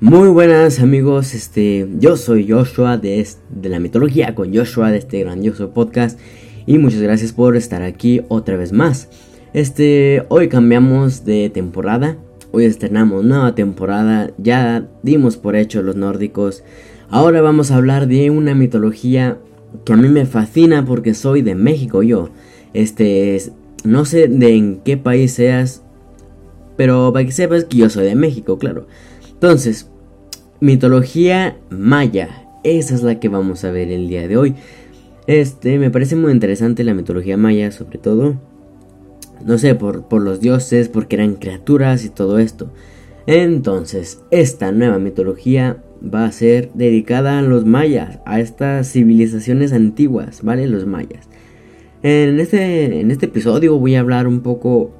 Muy buenas amigos, este, yo soy Joshua de, de, la mitología con Joshua de este grandioso podcast y muchas gracias por estar aquí otra vez más. Este, hoy cambiamos de temporada, hoy estrenamos nueva temporada, ya dimos por hecho los nórdicos. Ahora vamos a hablar de una mitología que a mí me fascina porque soy de México yo. Este, no sé de en qué país seas, pero para que sepas que yo soy de México, claro. Entonces, mitología maya. Esa es la que vamos a ver el día de hoy. Este, me parece muy interesante la mitología maya, sobre todo. No sé, por, por los dioses, porque eran criaturas y todo esto. Entonces, esta nueva mitología va a ser dedicada a los mayas, a estas civilizaciones antiguas, ¿vale? Los mayas. En este, en este episodio voy a hablar un poco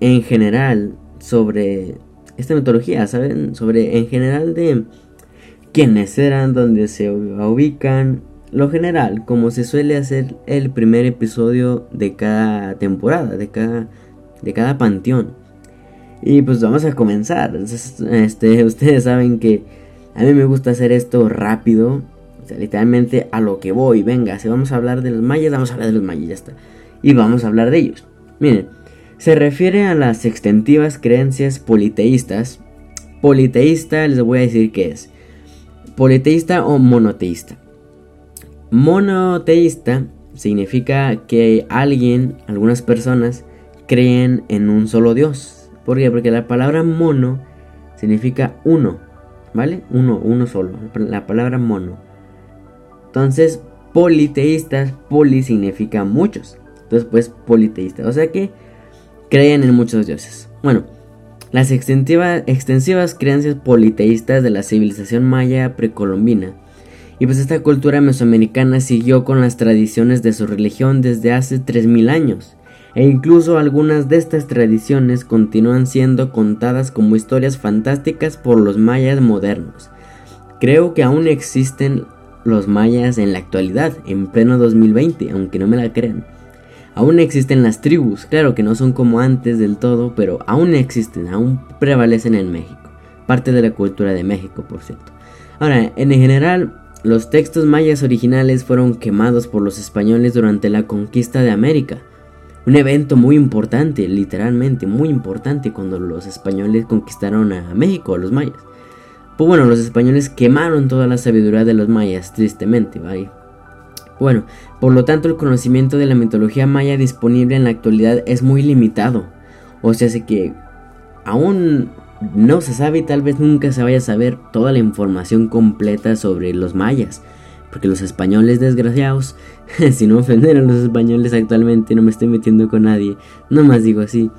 en general sobre esta mitología, ¿saben? Sobre en general de quiénes eran, dónde se ubican, lo general, como se suele hacer el primer episodio de cada temporada, de cada, de cada panteón. Y pues vamos a comenzar. Este, ustedes saben que a mí me gusta hacer esto rápido, literalmente a lo que voy. Venga, si vamos a hablar de los mayas, vamos a hablar de los mayas, ya está. Y vamos a hablar de ellos. Miren, se refiere a las extensivas creencias politeístas. Politeísta les voy a decir qué es. Politeísta o monoteísta. Monoteísta significa que alguien, algunas personas, creen en un solo Dios. ¿Por qué? Porque la palabra mono significa uno, ¿vale? Uno, uno solo. La palabra mono. Entonces, politeístas, poli significa muchos. Entonces, pues, politeísta. O sea que creen en muchos dioses. Bueno, las extensivas creencias politeístas de la civilización maya precolombina. Y pues esta cultura mesoamericana siguió con las tradiciones de su religión desde hace 3000 años. E incluso algunas de estas tradiciones continúan siendo contadas como historias fantásticas por los mayas modernos. Creo que aún existen los mayas en la actualidad, en pleno 2020, aunque no me la crean. Aún existen las tribus, claro que no son como antes del todo, pero aún existen, aún prevalecen en México. Parte de la cultura de México, por cierto. Ahora, en general, los textos mayas originales fueron quemados por los españoles durante la conquista de América. Un evento muy importante, literalmente muy importante, cuando los españoles conquistaron a México, a los mayas. Pues bueno, los españoles quemaron toda la sabiduría de los mayas, tristemente, ¿vale? Bueno, por lo tanto el conocimiento de la mitología maya disponible en la actualidad es muy limitado. O sea, sé que aún no se sabe y tal vez nunca se vaya a saber toda la información completa sobre los mayas. Porque los españoles desgraciados, si no ofender a los españoles actualmente, no me estoy metiendo con nadie, no más digo así.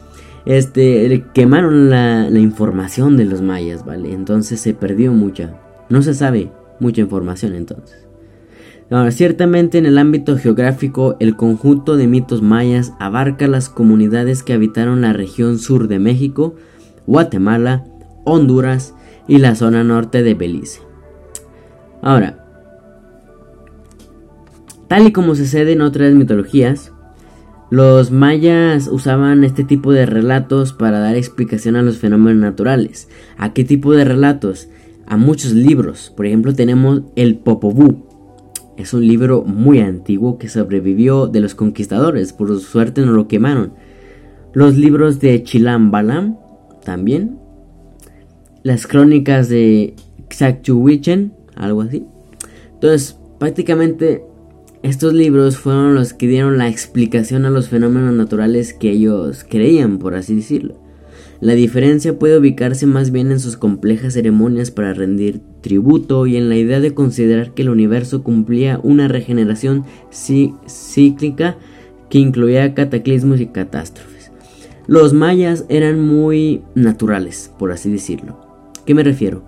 Este, quemaron la información de los mayas, ¿vale? Entonces se perdió mucha. No se sabe mucha información entonces. Ahora, ciertamente en el ámbito geográfico, el conjunto de mitos mayas abarca las comunidades que habitaron la región sur de México, Guatemala, Honduras y la zona norte de Belice. Ahora, tal y como sucede en otras mitologías, los mayas usaban este tipo de relatos para dar explicación a los fenómenos naturales. ¿A qué tipo de relatos? A muchos libros. Por ejemplo, tenemos el Popobú, es un libro muy antiguo que sobrevivió de los conquistadores, por suerte no lo quemaron. Los libros de Chilam Balam también. Las crónicas de Xacchuwichen, algo así. Entonces, prácticamente estos libros fueron los que dieron la explicación a los fenómenos naturales que ellos creían, por así decirlo. La diferencia puede ubicarse más bien en sus complejas ceremonias para rendir tributo y en la idea de considerar que el universo cumplía una regeneración cíclica que incluía cataclismos y catástrofes. Los mayas eran muy naturales, por así decirlo. ¿Qué me refiero?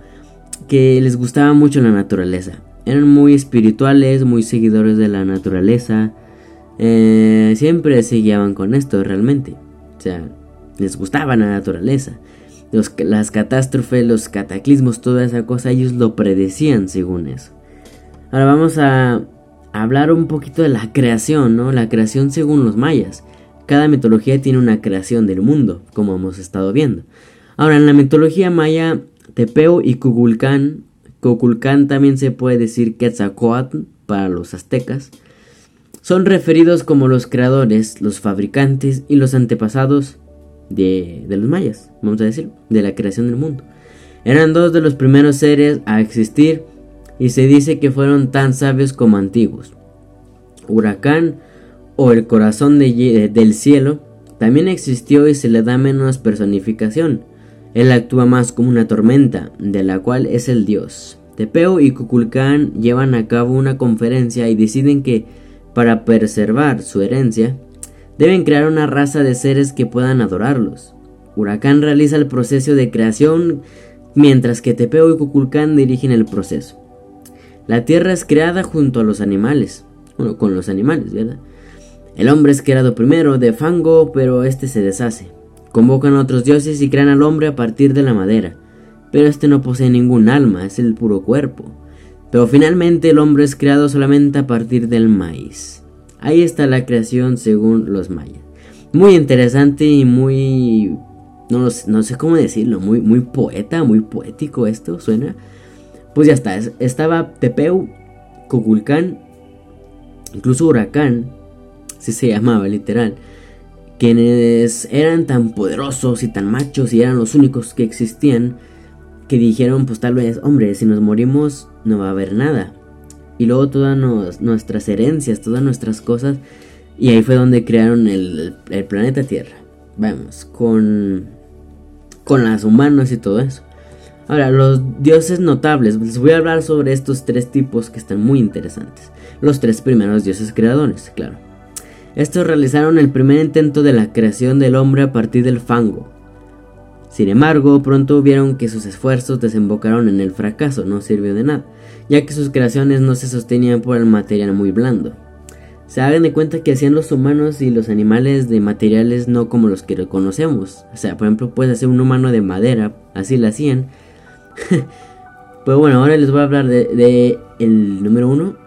Que les gustaba mucho la naturaleza. Eran muy espirituales, muy seguidores de la naturaleza. Eh, siempre se guiaban con esto realmente. O sea, les gustaba la naturaleza. Las catástrofes, los cataclismos, toda esa cosa, ellos lo predecían según eso. Ahora vamos a hablar un poquito de la creación, ¿no? La creación según los mayas. Cada mitología tiene una creación del mundo, como hemos estado viendo. Ahora, en la mitología maya, Tepeo y Cuculcán. Cuculcán también se puede decir Quetzalcoatl para los aztecas. Son referidos como los creadores, los fabricantes y los antepasados de, de los mayas, vamos a decir, de la creación del mundo. Eran dos de los primeros seres a existir y se dice que fueron tan sabios como antiguos. Huracán o el corazón del cielo también existió y se le da menos personificación. Él actúa más como una tormenta, de la cual es el dios. Tepeo y Cuculcán llevan a cabo una conferencia y deciden que, para preservar su herencia, deben crear una raza de seres que puedan adorarlos. Huracán realiza el proceso de creación, mientras que Tepeo y Cuculcán dirigen el proceso. La tierra es creada junto a los animales, bueno, con los animales, ¿verdad? El hombre es creado primero de fango, pero este se deshace. Convocan a otros dioses y crean al hombre a partir de la madera, pero este no posee ningún alma, es el puro cuerpo. Pero finalmente el hombre es creado solamente a partir del maíz. Ahí está la creación según los mayas. Muy interesante y muy... No, no sé cómo decirlo, muy, muy poeta, muy poético esto, suena. Pues ya está, estaba Tepeu, Cuculcán, incluso Huracán, si se llamaba literal, quienes eran tan poderosos y tan machos y eran los únicos que existían, que dijeron pues tal vez, hombre, si nos morimos no va a haber nada. Y luego todas nuestras herencias, todas nuestras cosas, y ahí fue donde crearon el, planeta Tierra. Vamos, con, con las humanos y todo eso. Ahora, los dioses notables. Les voy a hablar sobre estos tres tipos que están muy interesantes. Los tres primeros dioses creadores, claro. Estos realizaron el primer intento de la creación del hombre a partir del fango. Sin embargo, pronto vieron que sus esfuerzos desembocaron en el fracaso, no sirvió de nada, ya que sus creaciones no se sostenían por el material muy blando. Se hagan de cuenta que hacían los humanos y los animales de materiales no como los que conocemos. O sea, por ejemplo, puedes hacer un humano de madera, así lo hacían. pues bueno, ahora les voy a hablar de, de el número uno,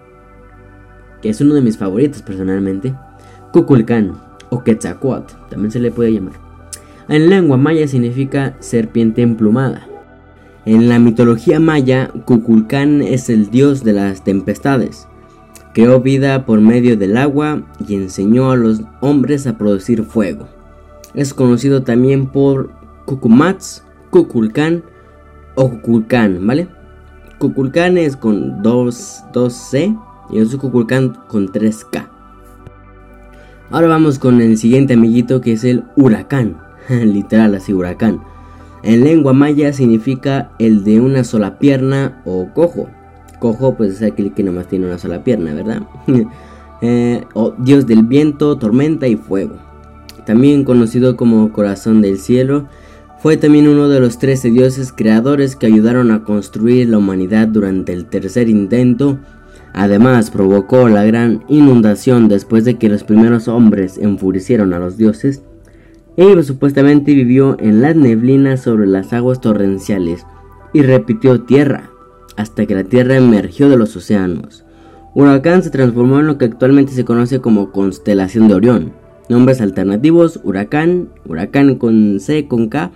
que es uno de mis favoritos personalmente. Cuculcán o Quetzalcoatl, también se le puede llamar. En lengua maya significa serpiente emplumada. En la mitología maya, Cuculcán es el dios de las tempestades. Creó vida por medio del agua y enseñó a los hombres a producir fuego. Es conocido también por Cucumats, Cuculcán o Cuculcán, ¿vale? Cuculcán es con 2, c y otro Cuculcán con 3K. Ahora vamos con el siguiente amiguito que es el huracán. Literal así, huracán. En lengua maya significa el de una sola pierna o cojo. Cojo pues es aquel que nomás tiene una sola pierna, ¿verdad? Eh, o dios del viento, tormenta y fuego. También conocido como corazón del cielo, fue también uno de los 13 dioses creadores que ayudaron a construir la humanidad durante el tercer intento Además, provocó la gran inundación después de que los primeros hombres enfurecieron a los dioses. Ellos supuestamente vivió en las neblinas sobre las aguas torrenciales y repitió tierra hasta que la tierra emergió de los océanos. Huracán se transformó en lo que actualmente se conoce como constelación de Orión. Nombres alternativos: Huracán, Huracán con C con K,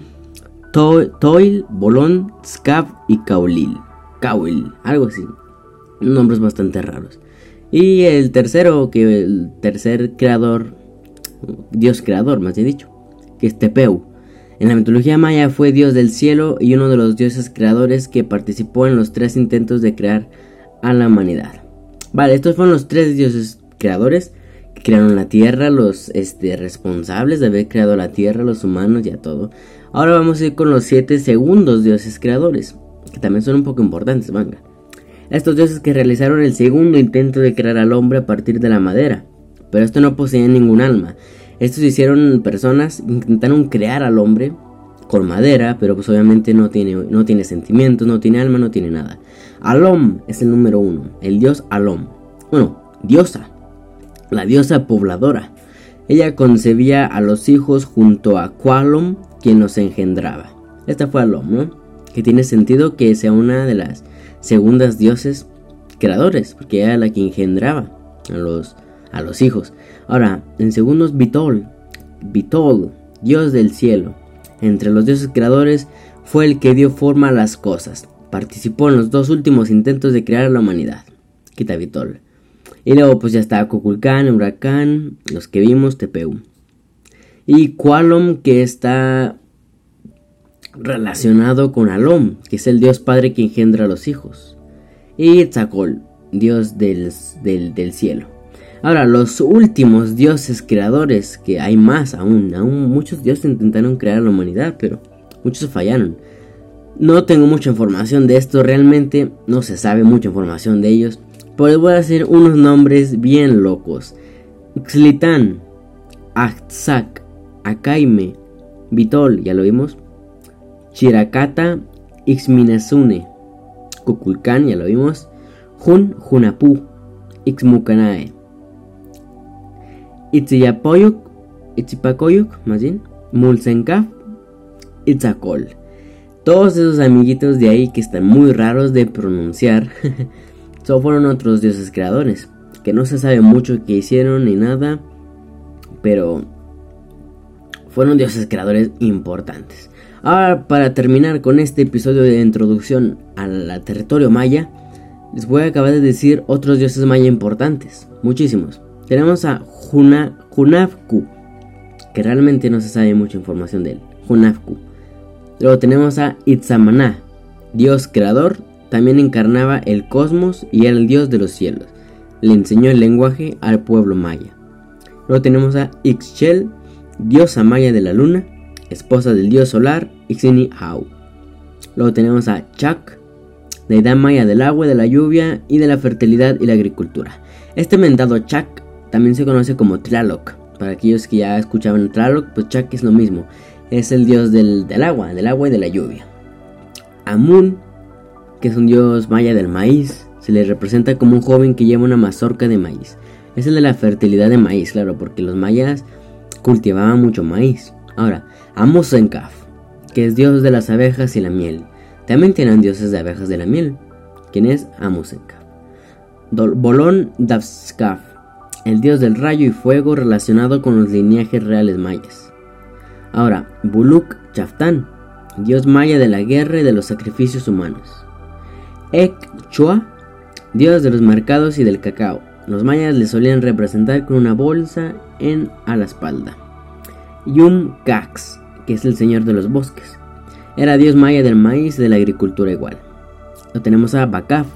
Toil, Bolón, Scav y Caulil. Caul, algo así nombres bastante raros. Y el tercero, que el tercer creador, dios creador más bien dicho, que es Tepeu. En la mitología maya fue dios del cielo y uno de los dioses creadores que participó en los tres intentos de crear a la humanidad. Vale, estos fueron los tres dioses creadores que crearon la tierra, los este, responsables de haber creado la tierra, los humanos y a todo. Ahora vamos a ir con los siete segundos dioses creadores, que también son un poco importantes, manga estos dioses que realizaron el segundo intento de crear al hombre a partir de la madera. Pero esto no poseía ningún alma. Estos hicieron personas, intentaron crear al hombre con madera, pero pues obviamente no tiene, no tiene sentimientos, no tiene alma, no tiene nada. Alom es el número uno, el dios Alom. Bueno, diosa, la diosa pobladora. Ella concebía a los hijos junto a Qualom, quien los engendraba. Esta fue Alom, ¿no? Que tiene sentido que sea una de las segundas dioses creadores, porque era la que engendraba a los, a los hijos. Ahora, en segundos, Vitol, Vitol, dios del cielo. Entre los dioses creadores fue el que dio forma a las cosas. Participó en los dos últimos intentos de crear la humanidad. Kitabitol. Y luego pues ya está Kukulkan, Huracán, los que vimos, TPU. Y Qualom que está relacionado con Alom, que es el dios padre que engendra a los hijos. Y Tzakol, dios del, del, cielo. Ahora, los últimos dioses creadores, que hay más aún, aún muchos dioses intentaron crear la humanidad, pero muchos fallaron. No tengo mucha información de esto, realmente no se sabe mucha información de ellos, pero les voy a decir unos nombres bien locos. Xlitán, Atzak, Akaime, Vitol, ya lo vimos. Chirakata, Ixminazune, Kukulkan, ya lo vimos. Jun, Junapu, Ixmukanae. Itziyapoyuk, Itzipakoyuk, más bien. Mulsenkaf, Itzakol. Todos esos amiguitos de ahí que están muy raros de pronunciar. Solo fueron otros dioses creadores. Que no se sabe mucho qué hicieron ni nada. Pero fueron dioses creadores importantes. Ahora, para terminar con este episodio de introducción al territorio maya, les voy a acabar de decir otros dioses maya importantes. Muchísimos. Tenemos a Hunafku, que realmente no se sabe mucha información de él. Hunafku. Luego tenemos a Itzamaná, dios creador, también encarnaba el cosmos y era el dios de los cielos. Le enseñó el lenguaje al pueblo maya. Luego tenemos a Ixchel, diosa maya de la luna, esposa del dios solar Ixini Au. Luego tenemos a Chak, deidad maya del agua, de la lluvia y de la fertilidad y la agricultura. Este mentado Chak también se conoce como Tlaloc. Para aquellos que ya escuchaban Tlaloc, pues Chak es lo mismo. Es el dios del, del agua, del agua y de la lluvia. Amun, que es un dios maya del maíz, se le representa como un joven que lleva una mazorca de maíz. Es el de la fertilidad de maíz, claro, porque los mayas cultivaban mucho maíz. Ahora, Amosenkaf, que es dios de las abejas y la miel. También tienen dioses de abejas de la miel, quien es Amosenkaf. Bolón Davskaf, el dios del rayo y fuego relacionado con los lineajes reales mayas. Ahora, Buluk Chaftan, dios maya de la guerra y de los sacrificios humanos. Ek Chua, dios de los mercados y del cacao. Los mayas le solían representar con una bolsa en a la espalda. Yum Cax, que es el señor de los bosques. Era dios maya del maíz y de la agricultura igual. Lo tenemos a Bakaf,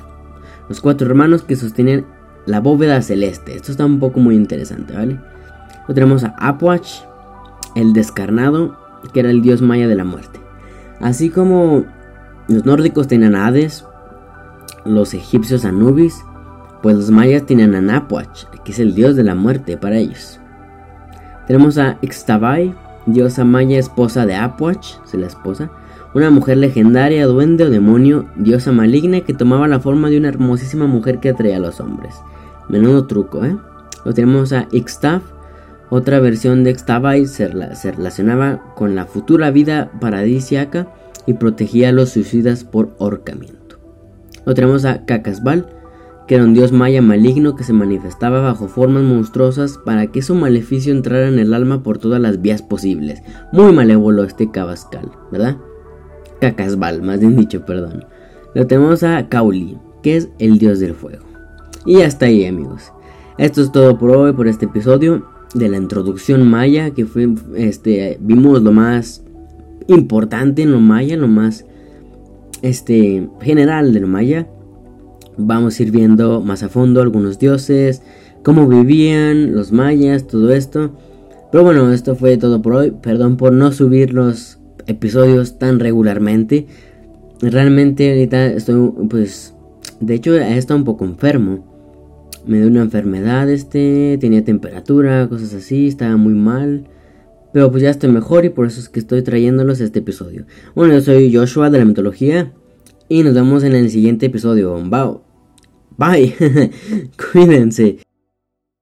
los cuatro hermanos que sostienen la bóveda celeste. Esto está un poco muy interesante, ¿vale? Lo tenemos a Apuach, el descarnado, que era el dios maya de la muerte. Así como los nórdicos tenían a Hades, los egipcios a Anubis, pues los mayas tenían a Napuach, que es el dios de la muerte para ellos. Tenemos a Ixtabay, diosa maya esposa de Apuach, esposa, una mujer legendaria, duende o demonio, diosa maligna que tomaba la forma de una hermosísima mujer que atraía a los hombres. Menudo truco, ¿eh? Lo tenemos a Ixtaf, otra versión de Ixtabay se, se relacionaba con la futura vida paradisiaca y protegía a los suicidas por ahorcamiento. Lo tenemos a Cacasbal, que era un dios maya maligno que se manifestaba bajo formas monstruosas para que su maleficio entrara en el alma por todas las vías posibles. Muy malévolo este Cabascal, ¿verdad? Cacasbal, más bien dicho, perdón. Lo tenemos a Kauli, que es el dios del fuego. Y hasta ahí, amigos. Esto es todo por hoy, por este episodio de la introducción maya, que fue, este, vimos lo más importante en lo maya, lo más, este, general de lo maya vamos a ir viendo más a fondo algunos dioses, cómo vivían los mayas, todo esto. Pero bueno, esto fue todo por hoy. Perdón por no subir los episodios tan regularmente. Realmente ahorita estoy pues de hecho he estado un poco enfermo. Me dio una enfermedad este, tenía temperatura, cosas así, estaba muy mal. Pero pues ya estoy mejor y por eso es que estoy trayéndolos este episodio. Bueno, yo soy Joshua de la mitología y nos vemos en el siguiente episodio. Bye. Bye. Cuídense.